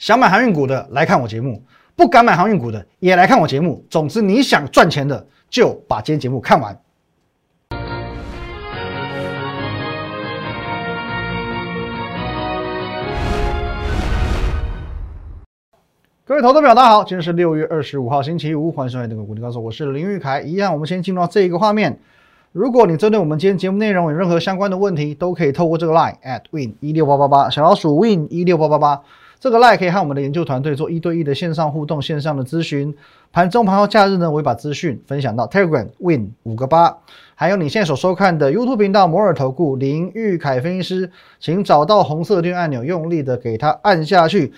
想买航运股的来看我节目，不敢买航运股的也来看我节目。总之，你想赚钱的就把今天节目看完。各位投资朋友，大家好，今天是六月二十五号，星期五，欢迎收看这个股林高手，我是林玉凯。一样，我们先进入到这一个画面。如果你针对我们今天节目内容有任何相关的问题，都可以透过这个 line at win 一六八八八小老鼠 win 一六八八八这个 line 可以和我们的研究团队做一对一的线上互动、线上的咨询。盘中、盘后、假日呢，我会把资讯分享到 Telegram win 五个八，还有你现在所收看的 YouTube 频道摩尔投顾林玉凯分析师，请找到红色订阅按钮，用力的给它按下去。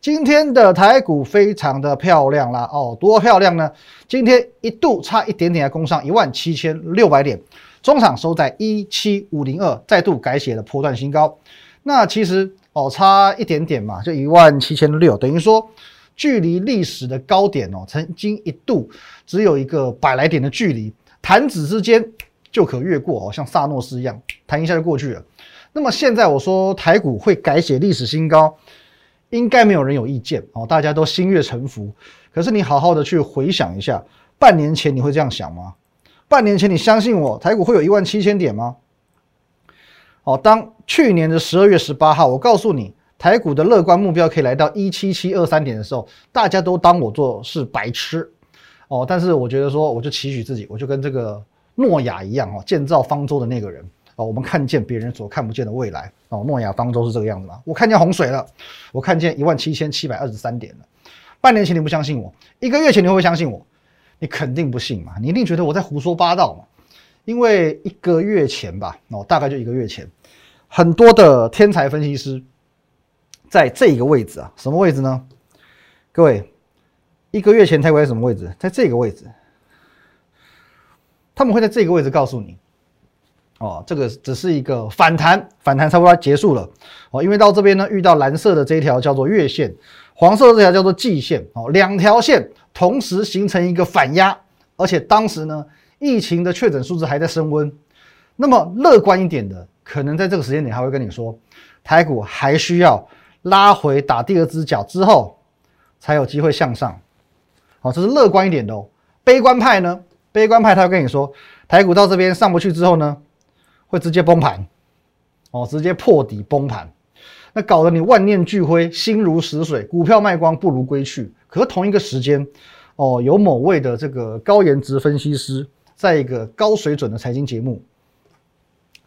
今天的台股非常的漂亮啦，哦，多漂亮呢！今天一度差一点点来攻上一万七千六百点，中场收在一七五零二，再度改写了波段新高。那其实哦，差一点点嘛，就一万七千六，等于说距离历史的高点哦，曾经一度只有一个百来点的距离，弹指之间就可越过哦，像萨诺斯一样，弹一下就过去了。那么现在我说台股会改写历史新高。应该没有人有意见哦，大家都心悦诚服。可是你好好的去回想一下，半年前你会这样想吗？半年前你相信我，台股会有一万七千点吗？哦，当去年的十二月十八号，我告诉你台股的乐观目标可以来到一七七二三点的时候，大家都当我做是白痴哦。但是我觉得说，我就期许自己，我就跟这个诺亚一样哦，建造方舟的那个人。哦，我们看见别人所看不见的未来哦。诺亚方舟是这个样子吗？我看见洪水了，我看见一万七千七百二十三点了。半年前你不相信我，一个月前你会不会相信我？你肯定不信嘛，你一定觉得我在胡说八道嘛。因为一个月前吧，哦，大概就一个月前，很多的天才分析师在这个位置啊，什么位置呢？各位，一个月前台股在什么位置？在这个位置，他们会在这个位置告诉你。哦，这个只是一个反弹，反弹差不多结束了哦。因为到这边呢，遇到蓝色的这一条叫做月线，黄色的这条叫做季线哦，两条线同时形成一个反压，而且当时呢，疫情的确诊数字还在升温。那么乐观一点的，可能在这个时间点还会跟你说，台股还需要拉回打第二只脚之后，才有机会向上。好，这是乐观一点的哦。悲观派呢，悲观派他会跟你说，台股到这边上不去之后呢？会直接崩盘，哦，直接破底崩盘，那搞得你万念俱灰，心如死水，股票卖光不如归去。可是同一个时间，哦，有某位的这个高颜值分析师，在一个高水准的财经节目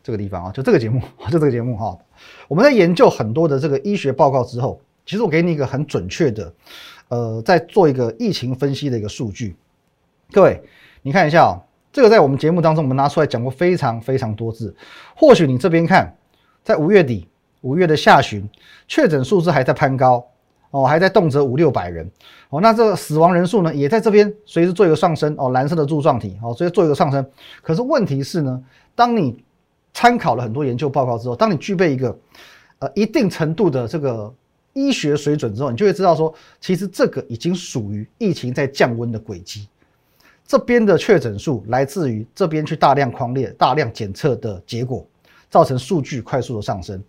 这个地方啊，就这个节目，就这个节目哈，我们在研究很多的这个医学报告之后，其实我给你一个很准确的，呃，在做一个疫情分析的一个数据，各位，你看一下啊。这个在我们节目当中，我们拿出来讲过非常非常多次。或许你这边看，在五月底、五月的下旬，确诊数字还在攀高哦，还在动辄五六百人哦。那这个死亡人数呢，也在这边随时做一个上升哦，蓝色的柱状体哦，所以做一个上升。可是问题是呢，当你参考了很多研究报告之后，当你具备一个呃一定程度的这个医学水准之后，你就会知道说，其实这个已经属于疫情在降温的轨迹。这边的确诊数来自于这边去大量框列、大量检测的结果，造成数据快速的上升。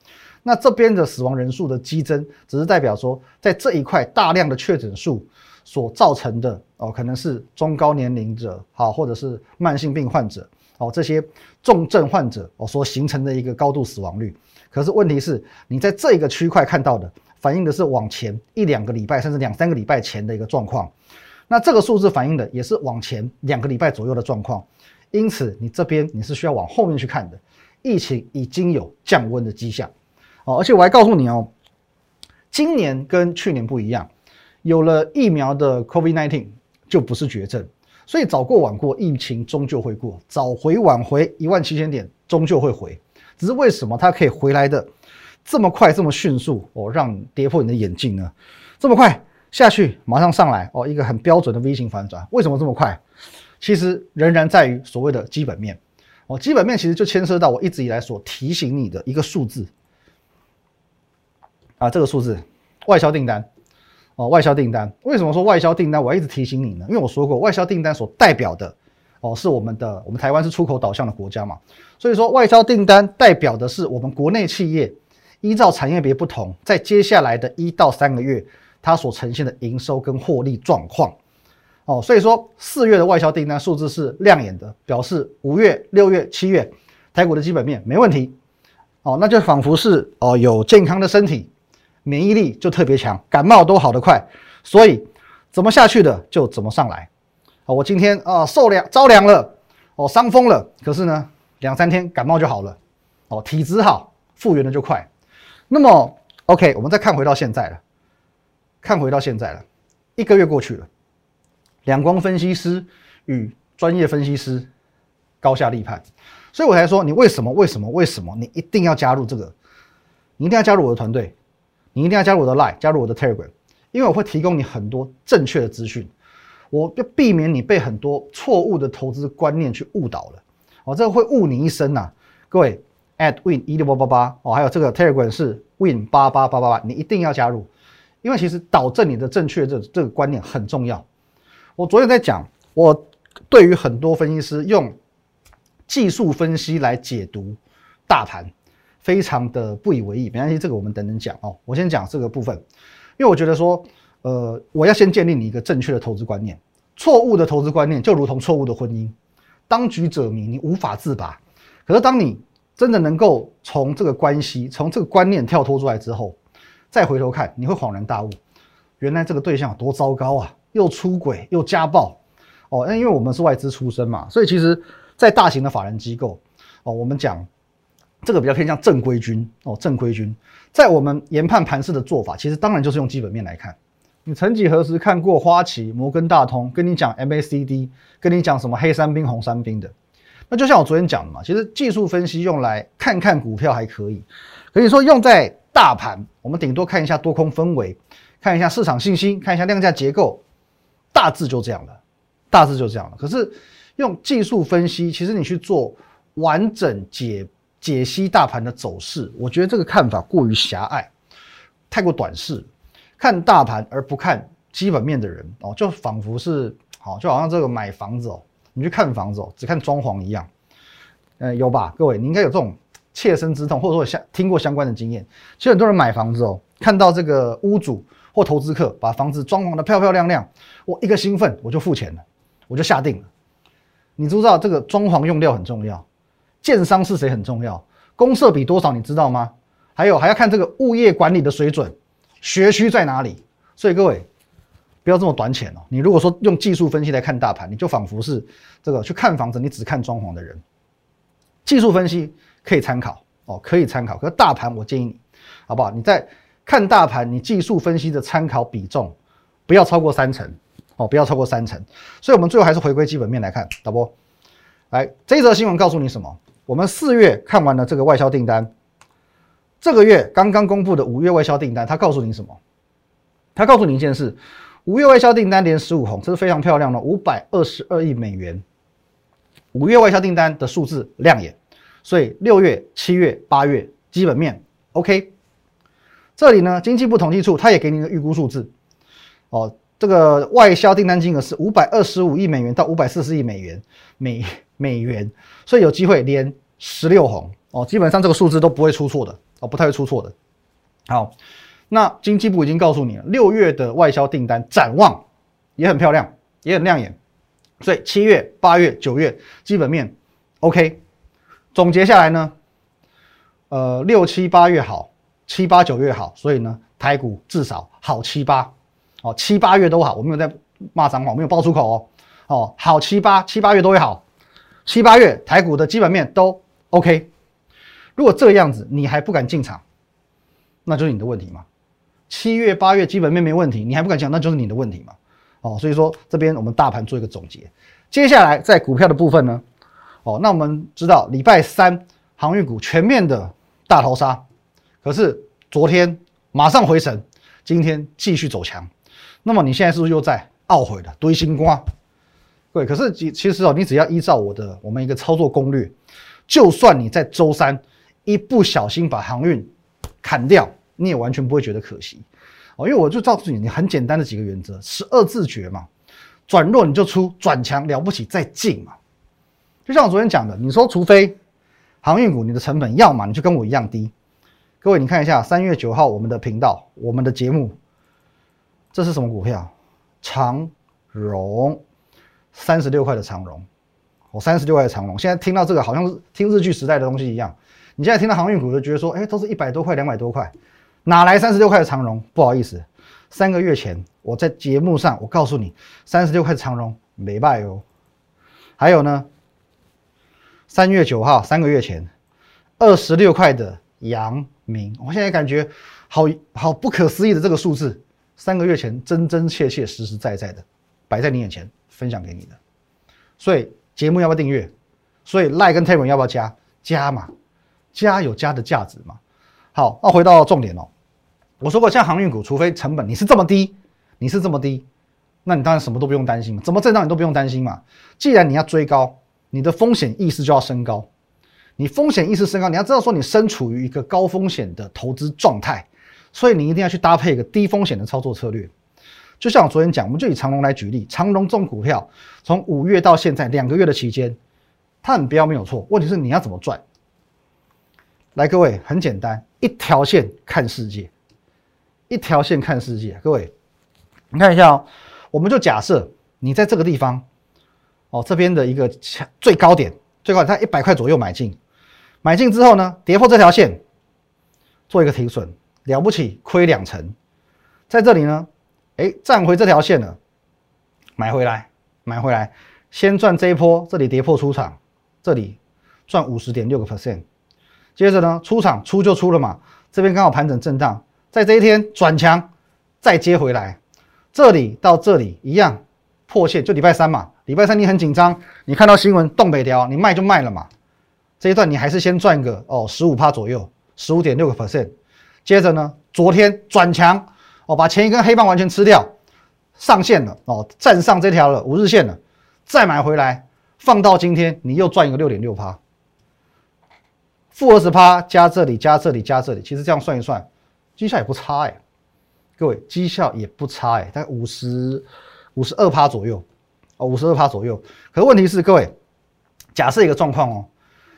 那这边的死亡人数的激增，只是代表说，在这一块大量的确诊数所造成的哦，可能是中高年龄者好，或者是慢性病患者哦，这些重症患者哦所形成的一个高度死亡率。可是问题是，你在这个区块看到的，反映的是往前一两个礼拜，甚至两三个礼拜前的一个状况。那这个数字反映的也是往前两个礼拜左右的状况，因此你这边你是需要往后面去看的，疫情已经有降温的迹象哦，而且我还告诉你哦，今年跟去年不一样，有了疫苗的 COVID-19 就不是绝症，所以早过晚过疫情终究会过，早回晚回一万七千点终究会回，只是为什么它可以回来的这么快这么迅速哦，让跌破你的眼镜呢？这么快？下去马上上来哦，一个很标准的 V 型反转，为什么这么快？其实仍然在于所谓的基本面哦，基本面其实就牵涉到我一直以来所提醒你的一个数字啊，这个数字外销订单哦，外销订单为什么说外销订单？我一直提醒你呢？因为我说过，外销订单所代表的哦，是我们的我们台湾是出口导向的国家嘛，所以说外销订单代表的是我们国内企业依照产业别不同，在接下来的一到三个月。它所呈现的营收跟获利状况。哦，所以说四月的外销订单数字是亮眼的，表示五月、六月、七月台股的基本面没问题。哦，那就仿佛是哦有健康的身体，免疫力就特别强，感冒都好得快，所以怎么下去的就怎么上来。哦，我今天啊受凉着凉了，哦伤风了，可是呢两三天感冒就好了。哦，体质好，复原的就快。那么 OK，我们再看回到现在了，看回到现在了，一个月过去了。两光分析师与专业分析师高下立判，所以我才说你为什么为什么为什么你一定要加入这个？你一定要加入我的团队，你一定要加入我的 Line，加入我的 Telegram，因为我会提供你很多正确的资讯，我要避免你被很多错误的投资观念去误导了。哦，这个会误你一生呐！各位，at win 一六八八八哦，还有这个 Telegram 是 win 八八八八八，你一定要加入，因为其实导正你的正确这这个观念很重要。我昨天在讲，我对于很多分析师用技术分析来解读大盘，非常的不以为意。没关系，这个我们等等讲哦。我先讲这个部分，因为我觉得说，呃，我要先建立你一个正确的投资观念。错误的投资观念就如同错误的婚姻，当局者迷，你无法自拔。可是当你真的能够从这个关系、从这个观念跳脱出来之后，再回头看，你会恍然大悟，原来这个对象有多糟糕啊！又出轨又家暴，哦，那因为我们是外资出身嘛，所以其实，在大型的法人机构，哦，我们讲这个比较偏向正规军，哦，正规军，在我们研判盘势的做法，其实当然就是用基本面来看。你曾几何时看过花旗、摩根大通跟你讲 MACD，跟你讲什么黑三兵、红三兵的？那就像我昨天讲的嘛，其实技术分析用来看看股票还可以，可以说用在大盘，我们顶多看一下多空氛围，看一下市场信心，看一下量价结构。大致就这样了，大致就这样了。可是用技术分析，其实你去做完整解解析大盘的走势，我觉得这个看法过于狭隘，太过短视。看大盘而不看基本面的人哦，就仿佛是好，就好像这个买房子哦，你去看房子哦，只看装潢一样。嗯，有吧？各位，你应该有这种切身之痛，或者说相听过相关的经验。其实很多人买房子哦，看到这个屋主。或投资客把房子装潢的漂漂亮亮，我一个兴奋我就付钱了，我就下定了。你知不知道这个装潢用料很重要？建商是谁很重要？公设比多少你知道吗？还有还要看这个物业管理的水准，学区在哪里？所以各位不要这么短浅哦。你如果说用技术分析来看大盘，你就仿佛是这个去看房子，你只看装潢的人。技术分析可以参考哦，可以参考。可是大盘我建议你，好不好？你在。看大盘，你技术分析的参考比重不要超过三成哦，不要超过三成。所以，我们最后还是回归基本面来看，导播，来这一则新闻告诉你什么？我们四月看完了这个外销订单，这个月刚刚公布的五月外销订单，它告诉你什么？它告诉你一件事：五月外销订单连十五红，这是非常漂亮的，五百二十二亿美元。五月外销订单的数字亮眼，所以六月、七月、八月基本面 OK。这里呢，经济部统计处它也给你一个预估数字，哦，这个外销订单金额是五百二十五亿美元到五百四十亿美元美美元，所以有机会连十六红哦，基本上这个数字都不会出错的哦，不太会出错的。好，那经济部已经告诉你了，六月的外销订单展望也很漂亮，也很亮眼，所以七月、八月、九月基本面 OK。总结下来呢，呃，六七八月好。七八九月好，所以呢，台股至少好七八，哦，七八月都好，我没有在骂脏话，我没有爆粗口哦，哦，好七八七八月都会好，七八月台股的基本面都 OK。如果这个样子你还不敢进场，那就是你的问题嘛。七月八月基本面没问题，你还不敢讲，那就是你的问题嘛。哦，所以说这边我们大盘做一个总结，接下来在股票的部分呢，哦，那我们知道礼拜三航运股全面的大逃杀。可是昨天马上回神，今天继续走强，那么你现在是不是又在懊悔的堆新瓜？对，可是其其实哦，你只要依照我的我们一个操作攻略，就算你在周三一不小心把航运砍掉，你也完全不会觉得可惜哦，因为我就告诉你，你很简单的几个原则，十二字诀嘛，转弱你就出，转强了不起再进嘛。就像我昨天讲的，你说除非航运股你的成本要么你就跟我一样低。各位，你看一下三月九号我们的频道，我们的节目，这是什么股票？长荣，三十六块的长荣，我，三十六块的长荣。现在听到这个，好像是听日剧时代的东西一样。你现在听到航运股，就觉得说，哎，都是一百多块、两百多块，哪来三十六块的长荣？不好意思，三个月前我在节目上，我告诉你，三十六块的长荣没卖哦。还有呢，三月九号，三个月前，二十六块的阳明，我现在感觉好好不可思议的这个数字。三个月前，真真切切、实实在在的摆在你眼前，分享给你的。所以节目要不要订阅？所以 Like 跟 t a b l e 要不要加？加嘛，加有加的价值嘛。好，那回到重点哦。我说过，像航运股，除非成本你是这么低，你是这么低，那你当然什么都不用担心嘛，怎么震荡你都不用担心嘛。既然你要追高，你的风险意识就要升高。你风险意识升高，你要知道说你身处于一个高风险的投资状态。所以你一定要去搭配一个低风险的操作策略，就像我昨天讲，我们就以长隆来举例，长隆重股票，从五月到现在两个月的期间，它很标没有错，问题是你要怎么赚？来，各位很简单，一条线看世界，一条线看世界。各位，你看一下哦，我们就假设你在这个地方，哦这边的一个最高点，最高点在一百块左右买进，买进之后呢，跌破这条线，做一个停损。了不起，亏两成，在这里呢，哎，站回这条线了，买回来，买回来，先赚这一波，这里跌破出场，这里赚五十点六个 percent，接着呢，出场出就出了嘛，这边刚好盘整震荡，在这一天转强，再接回来，这里到这里一样破线，就礼拜三嘛，礼拜三你很紧张，你看到新闻东北调，你卖就卖了嘛，这一段你还是先赚个哦十五趴左右，十五点六个 percent。接着呢，昨天转强哦，把前一根黑棒完全吃掉，上线了哦，站上这条了五日线了，再买回来放到今天，你又赚一个六点六趴，负二十趴加这里加这里加这里，其实这样算一算，绩效也不差哎，各位绩效也不差哎，大概五十五十二趴左右哦，五十二趴左右。可问题是，各位假设一个状况哦，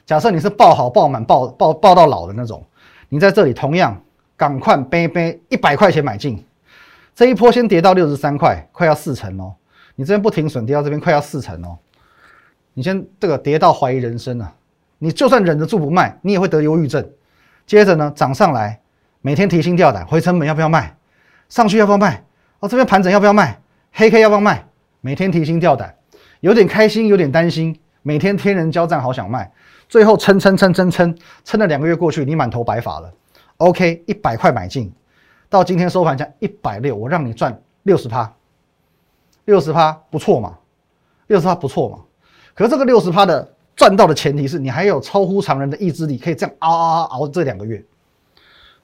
假设你是爆好爆满爆爆爆到老的那种，你在这里同样。赶快背背一百块钱买进，这一波先跌到六十三块，快要四成哦。你这边不停损，跌到这边快要四成哦。你先这个跌到怀疑人生了，你就算忍得住不卖，你也会得忧郁症。接着呢，涨上来，每天提心吊胆，回成本要不要卖？上去要不要卖？哦，这边盘整要不要卖？黑 K 要不要卖？每天提心吊胆，有点开心，有点担心，每天天人交战，好想卖。最后撑撑撑撑撑，撑了两个月过去，你满头白发了。OK，一百块买进，到今天收盘价一百六，我让你赚六十趴，六十趴不错嘛，六十趴不错嘛。可是这个六十趴的赚到的前提是你还有超乎常人的意志力，可以这样熬熬熬熬这两个月。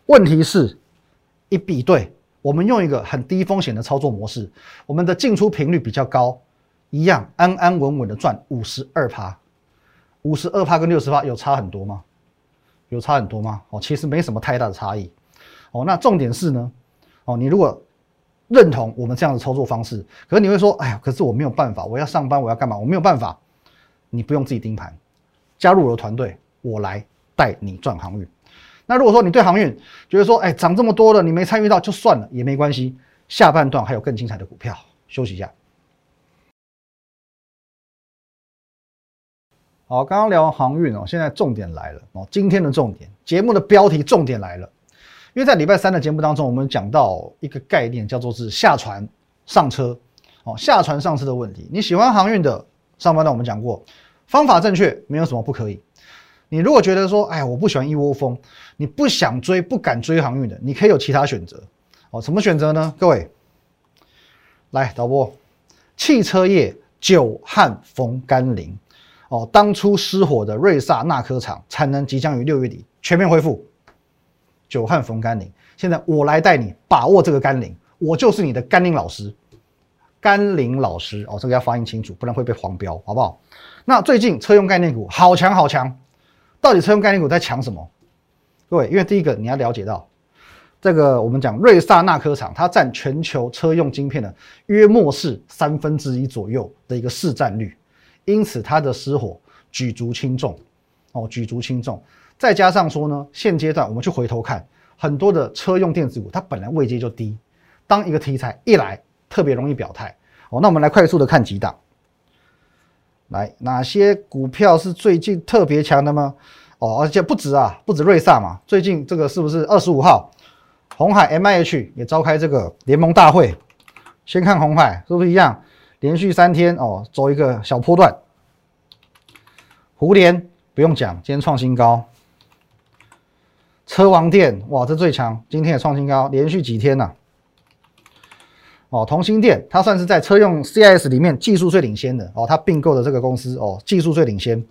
问题是，一比对，我们用一个很低风险的操作模式，我们的进出频率比较高，一样安安稳稳的赚五十二趴，五十二趴跟六十趴有差很多吗？有差很多吗？哦，其实没什么太大的差异。哦，那重点是呢，哦，你如果认同我们这样的操作方式，可是你会说，哎呀，可是我没有办法，我要上班，我要干嘛？我没有办法。你不用自己盯盘，加入我的团队，我来带你赚航运。那如果说你对航运觉得说，哎，涨这么多了，你没参与到就算了，也没关系。下半段还有更精彩的股票，休息一下。好，刚刚聊完航运哦，现在重点来了哦。今天的重点节目的标题重点来了，因为在礼拜三的节目当中，我们讲到一个概念，叫做是下船上车哦，下船上车的问题。你喜欢航运的上半段我们讲过，方法正确，没有什么不可以。你如果觉得说，哎，我不喜欢一窝蜂，你不想追、不敢追航运的，你可以有其他选择哦。什么选择呢？各位，来导播，汽车业久旱逢甘霖。哦，当初失火的瑞萨纳科厂产能即将于六月底全面恢复。久旱逢甘霖，现在我来带你把握这个甘霖，我就是你的甘霖老师。甘霖老师哦，这个要发音清楚，不然会被黄标，好不好？那最近车用概念股好强好强，到底车用概念股在强什么？各位，因为第一个你要了解到，这个我们讲瑞萨纳科厂，它占全球车用晶片的约莫是三分之一左右的一个市占率。因此，它的失火举足轻重，哦，举足轻重。再加上说呢，现阶段我们去回头看，很多的车用电子股，它本来位阶就低，当一个题材一来，特别容易表态哦。那我们来快速的看几档，来哪些股票是最近特别强的吗？哦，而且不止啊，不止瑞萨嘛，最近这个是不是二十五号，红海 M I H 也召开这个联盟大会？先看红海是不是一样，连续三天哦，走一个小波段。胡联不用讲，今天创新高。车王店哇，这最强，今天也创新高，连续几天呐。哦，同心店它算是在车用 CIS 里面技术最领先的哦，它并购的这个公司哦，技术最领先。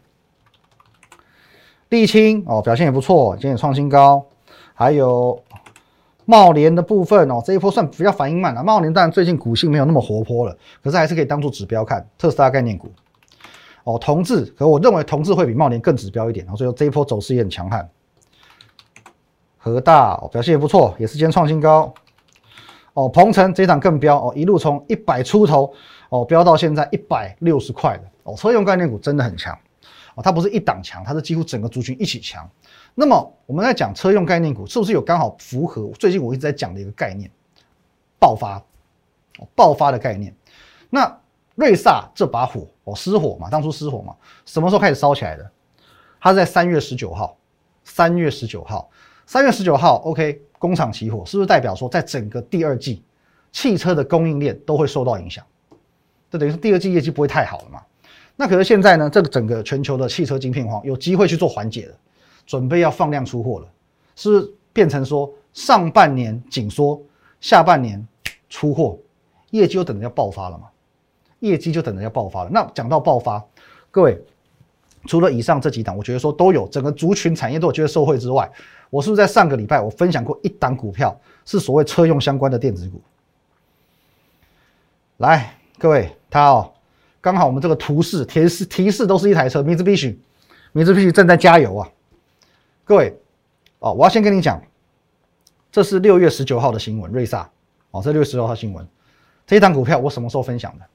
沥青哦，表现也不错，今天也创新高。还有茂联的部分哦，这一波算比较反应慢了。茂联当然最近股性没有那么活泼了，可是还是可以当做指标看。特斯拉概念股哦，同志，可我认为同志会比茂联更指标一点哦，所以这一波走势也很强悍。和大表现也不错，也是今天创新高。哦，鹏程这一档更飙哦，一路从一百出头哦飙到现在一百六十块的哦，车用概念股真的很强哦，它不是一档强，它是几乎整个族群一起强。那么我们在讲车用概念股，是不是有刚好符合最近我一直在讲的一个概念，爆发爆发的概念？那瑞萨这把火哦失火嘛，当初失火嘛，什么时候开始烧起来的？它是在三月十九号，三月十九号。三月十九号，OK，工厂起火，是不是代表说，在整个第二季，汽车的供应链都会受到影响？这等于说第二季业绩不会太好了嘛？那可是现在呢，这个整个全球的汽车晶片荒有机会去做缓解了，准备要放量出货了，是不是变成说上半年紧缩，下半年出货，业绩就等着要爆发了嘛？业绩就等着要爆发了。那讲到爆发，各位。除了以上这几档，我觉得说都有整个族群产业都有机会受惠之外，我是不是在上个礼拜我分享过一档股票是所谓车用相关的电子股？来，各位，它哦，刚好我们这个图示提示提示都是一台车，Mitsubishi，Mitsubishi 正在加油啊！各位，哦，我要先跟你讲，这是六月十九号的新闻，瑞萨，哦，这六月十九号新闻，这一档股票我什么时候分享的？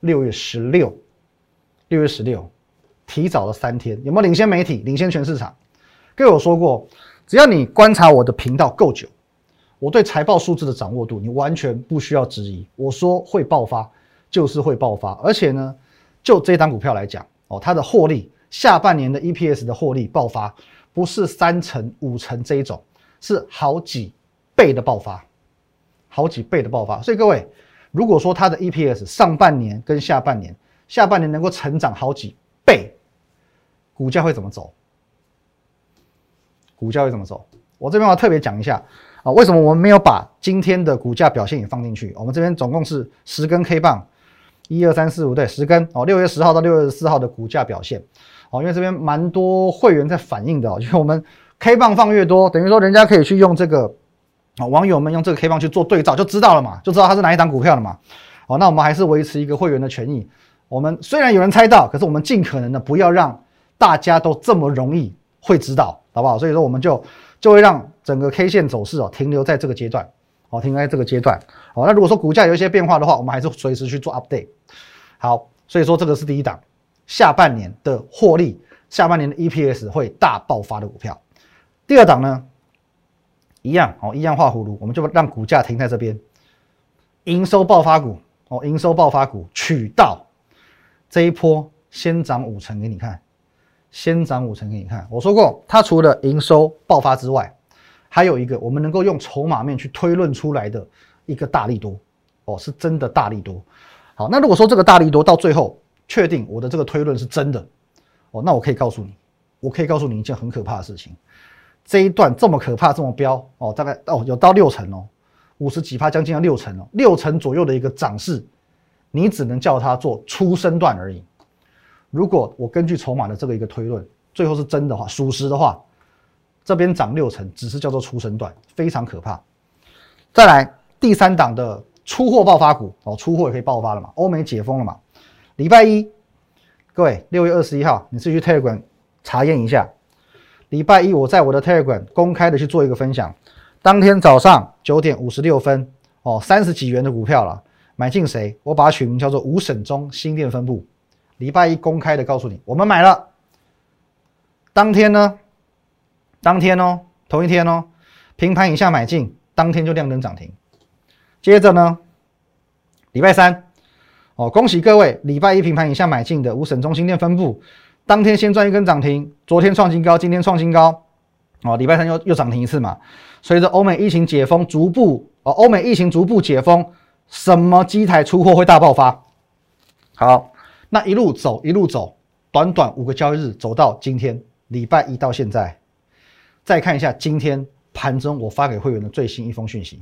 六月十六，六月十六。提早了三天，有没有领先媒体、领先全市场？各位我说过，只要你观察我的频道够久，我对财报数字的掌握度，你完全不需要质疑。我说会爆发，就是会爆发。而且呢，就这档股票来讲，哦，它的获利，下半年的 EPS 的获利爆发，不是三成、五成这一种，是好几倍的爆发，好几倍的爆发。所以各位，如果说它的 EPS 上半年跟下半年，下半年能够成长好几倍，股价会怎么走？股价会怎么走？我这边要特别讲一下啊，为什么我们没有把今天的股价表现也放进去？我们这边总共是十根 K 棒，一二三四五，对，十根哦。六月十号到六月十四号的股价表现哦，因为这边蛮多会员在反映的哦，因为我们 K 棒放越多，等于说人家可以去用这个啊，网友们用这个 K 棒去做对照，就知道了嘛，就知道它是哪一档股票了嘛。哦，那我们还是维持一个会员的权益。我们虽然有人猜到，可是我们尽可能的不要让。大家都这么容易会知道，好不好？所以说我们就就会让整个 K 线走势哦停留在这个阶段，哦停留在这个阶段。哦，那如果说股价有一些变化的话，我们还是随时去做 update。好，所以说这个是第一档，下半年的获利，下半年的 EPS 会大爆发的股票。第二档呢，一样哦，一样画葫芦，我们就让股价停在这边，营收爆发股哦，营收爆发股取到这一波先涨五成给你看。先涨五成给你看。我说过，它除了营收爆发之外，还有一个我们能够用筹码面去推论出来的一个大力多哦，是真的大力多。好，那如果说这个大力多到最后确定我的这个推论是真的哦，那我可以告诉你，我可以告诉你一件很可怕的事情：这一段这么可怕，这么飙哦，大概哦有到六成哦，五十几趴，将近要六成哦，六成左右的一个涨势，你只能叫它做初升段而已。如果我根据筹码的这个一个推论，最后是真的话，属实的话，这边涨六成，只是叫做出生段，非常可怕。再来第三档的出货爆发股哦，出货也可以爆发了嘛？欧美解封了嘛？礼拜一，各位六月二十一号，你自己去 Telegram 查验一下。礼拜一我在我的 Telegram 公开的去做一个分享，当天早上九点五十六分哦，三十几元的股票了，买进谁？我把它取名叫做五省中新店分部。礼拜一公开的告诉你，我们买了。当天呢？当天哦，同一天哦，平盘以下买进，当天就亮灯涨停。接着呢，礼拜三，哦，恭喜各位，礼拜一平盘以下买进的五省中心店分布，当天先赚一根涨停，昨天创新高，今天创新高，哦，礼拜三又又涨停一次嘛。随着欧美疫情解封，逐步哦，欧美疫情逐步解封，什么机台出货会大爆发？好，那一路走一路走，短短五个交易日走到今天，礼拜一到现在，再看一下今天盘中我发给会员的最新一封讯息。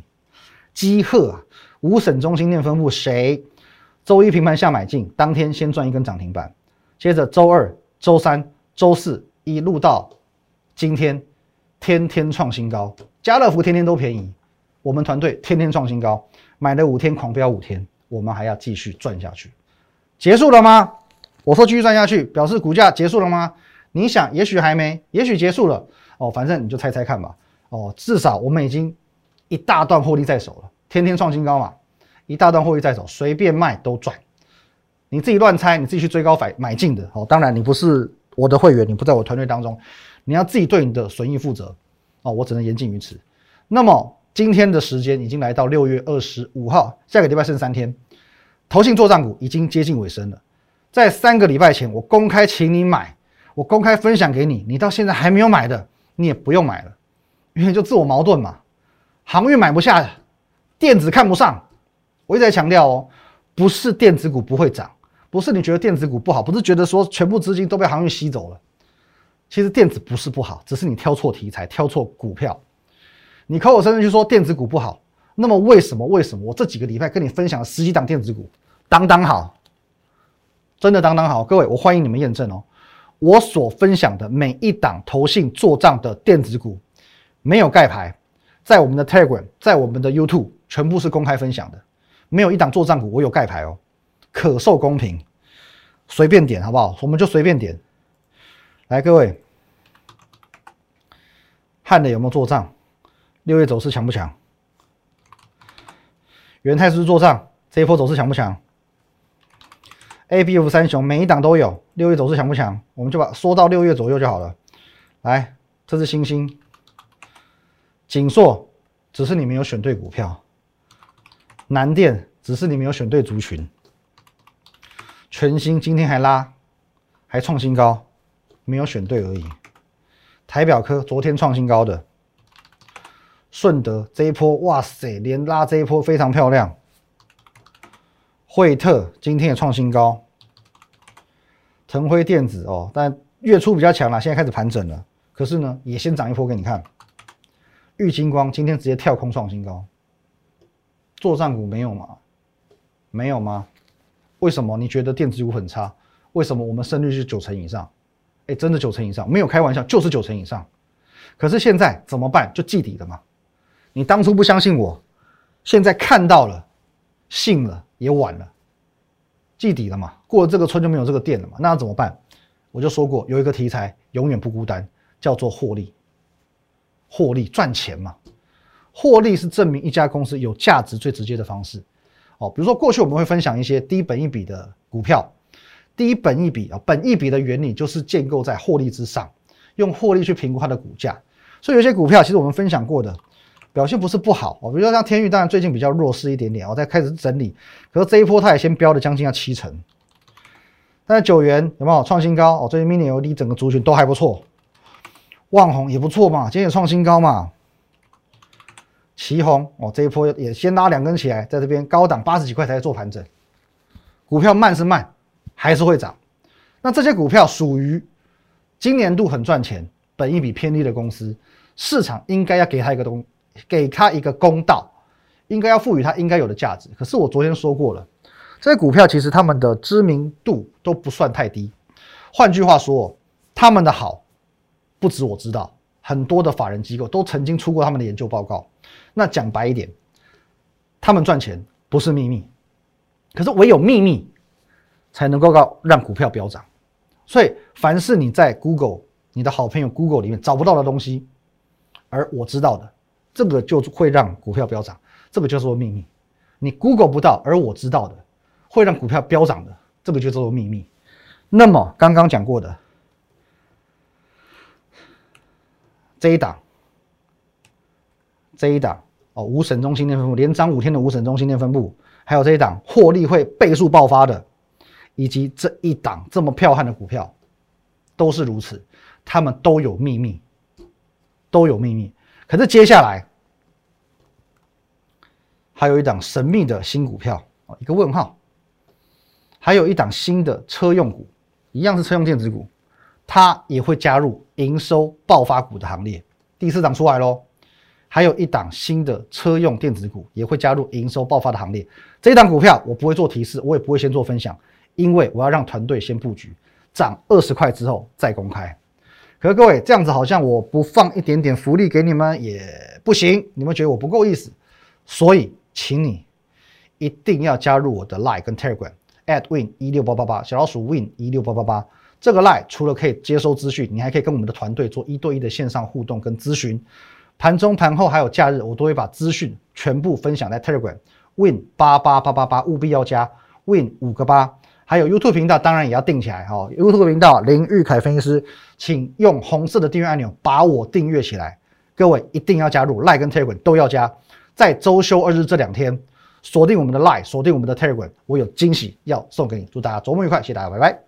基鹤啊，五省中心店分布谁？周一平盘下买进，当天先赚一根涨停板，接着周二、周三、周四一路到今天，天天创新高。家乐福天天都便宜，我们团队天天创新高，买了五天狂飙五天，我们还要继续赚下去。结束了吗？我说继续赚下去，表示股价结束了吗？你想，也许还没，也许结束了哦，反正你就猜猜看吧。哦，至少我们已经。一大段获利在手了，天天创新高嘛，一大段获利在手，随便卖都赚。你自己乱猜，你自己去追高买买进的哦。当然，你不是我的会员，你不在我团队当中，你要自己对你的损益负责哦。我只能言尽于此。那么今天的时间已经来到六月二十五号，下个礼拜剩三天，投信做账股已经接近尾声了。在三个礼拜前，我公开请你买，我公开分享给你，你到现在还没有买的，你也不用买了，因为就自我矛盾嘛。航运买不下，电子看不上。我一直在强调哦，不是电子股不会涨，不是你觉得电子股不好，不是觉得说全部资金都被航运吸走了。其实电子不是不好，只是你挑错题材，挑错股票。你口口声声去说电子股不好，那么为什么？为什么我这几个礼拜跟你分享了十几档电子股，当当好，真的当当好。各位，我欢迎你们验证哦。我所分享的每一档投信做账的电子股，没有盖牌。在我们的 Telegram，在我们的 YouTube，全部是公开分享的，没有一档做账股我有盖牌哦，可受公平，随便点好不好？我们就随便点。来，各位，汉的有没有做账？六月走势强不强？元泰是不是做账，这一波走势强不强？A、B、F 三雄每一档都有，六月走势强不强？我们就把说到六月左右就好了。来，这是星星。锦硕只是你没有选对股票，南电只是你没有选对族群，全新今天还拉，还创新高，没有选对而已。台表科昨天创新高的，顺德这一波哇塞，连拉这一波非常漂亮。惠特今天也创新高，腾辉电子哦，但月初比较强了，现在开始盘整了，可是呢也先涨一波给你看。玉金光今天直接跳空创新高，做账股没有吗？没有吗？为什么你觉得电子股很差？为什么我们胜率是九成以上？哎，真的九成以上，没有开玩笑，就是九成以上。可是现在怎么办？就记底了嘛。你当初不相信我，现在看到了，信了也晚了，记底了嘛。过了这个村就没有这个店了嘛。那怎么办？我就说过，有一个题材永远不孤单，叫做获利。获利赚钱嘛，获利是证明一家公司有价值最直接的方式。哦，比如说过去我们会分享一些低本益比的股票，低本益比啊，本益比的原理就是建构在获利之上，用获利去评估它的股价。所以有些股票其实我们分享过的表现不是不好哦，比如说像天域，当然最近比较弱势一点点，我在开始整理，可是这一波它也先飙了将近要七成。但是九元有没有创新高？哦，最近 mini LED 整个族群都还不错。旺宏也不错嘛，今天也创新高嘛。旗宏哦，这一波也先拉两根起来，在这边高档八十几块才做盘整。股票慢是慢，还是会涨。那这些股票属于今年度很赚钱、本益比偏低的公司，市场应该要给他一个东，给他一个公道，应该要赋予它应该有的价值。可是我昨天说过了，这些股票其实他们的知名度都不算太低。换句话说，他们的好。不止我知道，很多的法人机构都曾经出过他们的研究报告。那讲白一点，他们赚钱不是秘密，可是唯有秘密才能够让让股票飙涨。所以，凡是你在 Google 你的好朋友 Google 里面找不到的东西，而我知道的，这个就会让股票飙涨。这个叫做秘密。你 Google 不到，而我知道的，会让股票飙涨的，这个就叫做秘密。那么刚刚讲过的。这一档，这一档哦，五省中心电分布连涨五天的五省中心电分布，还有这一档获利会倍数爆发的，以及这一档这么彪悍的股票，都是如此，他们都有秘密，都有秘密。可是接下来还有一档神秘的新股票啊，一个问号，还有一档新的车用股，一样是车用电子股，它也会加入营收爆发股的行列。第四档出来喽。还有一档新的车用电子股也会加入营收爆发的行列。这一档股票我不会做提示，我也不会先做分享，因为我要让团队先布局，涨二十块之后再公开。可是各位这样子好像我不放一点点福利给你们也不行，你们觉得我不够意思，所以请你一定要加入我的 Line 跟 Telegram at win 一六八八八小老鼠 win 一六八八八。这个 Line 除了可以接收资讯，你还可以跟我们的团队做一对一的线上互动跟咨询。盘中、盘后还有假日，我都会把资讯全部分享在 Telegram。Win 八八八八八，务必要加 Win 五个八。还有 YouTube 频道，当然也要订起来哈。YouTube 频道林玉凯分析师，请用红色的订阅按钮把我订阅起来。各位一定要加入 Line 跟 Telegram 都要加。在周休二日这两天，锁定我们的 Line，锁定我们的 Telegram，我有惊喜要送给你。祝大家周末愉快，谢谢大家，拜拜。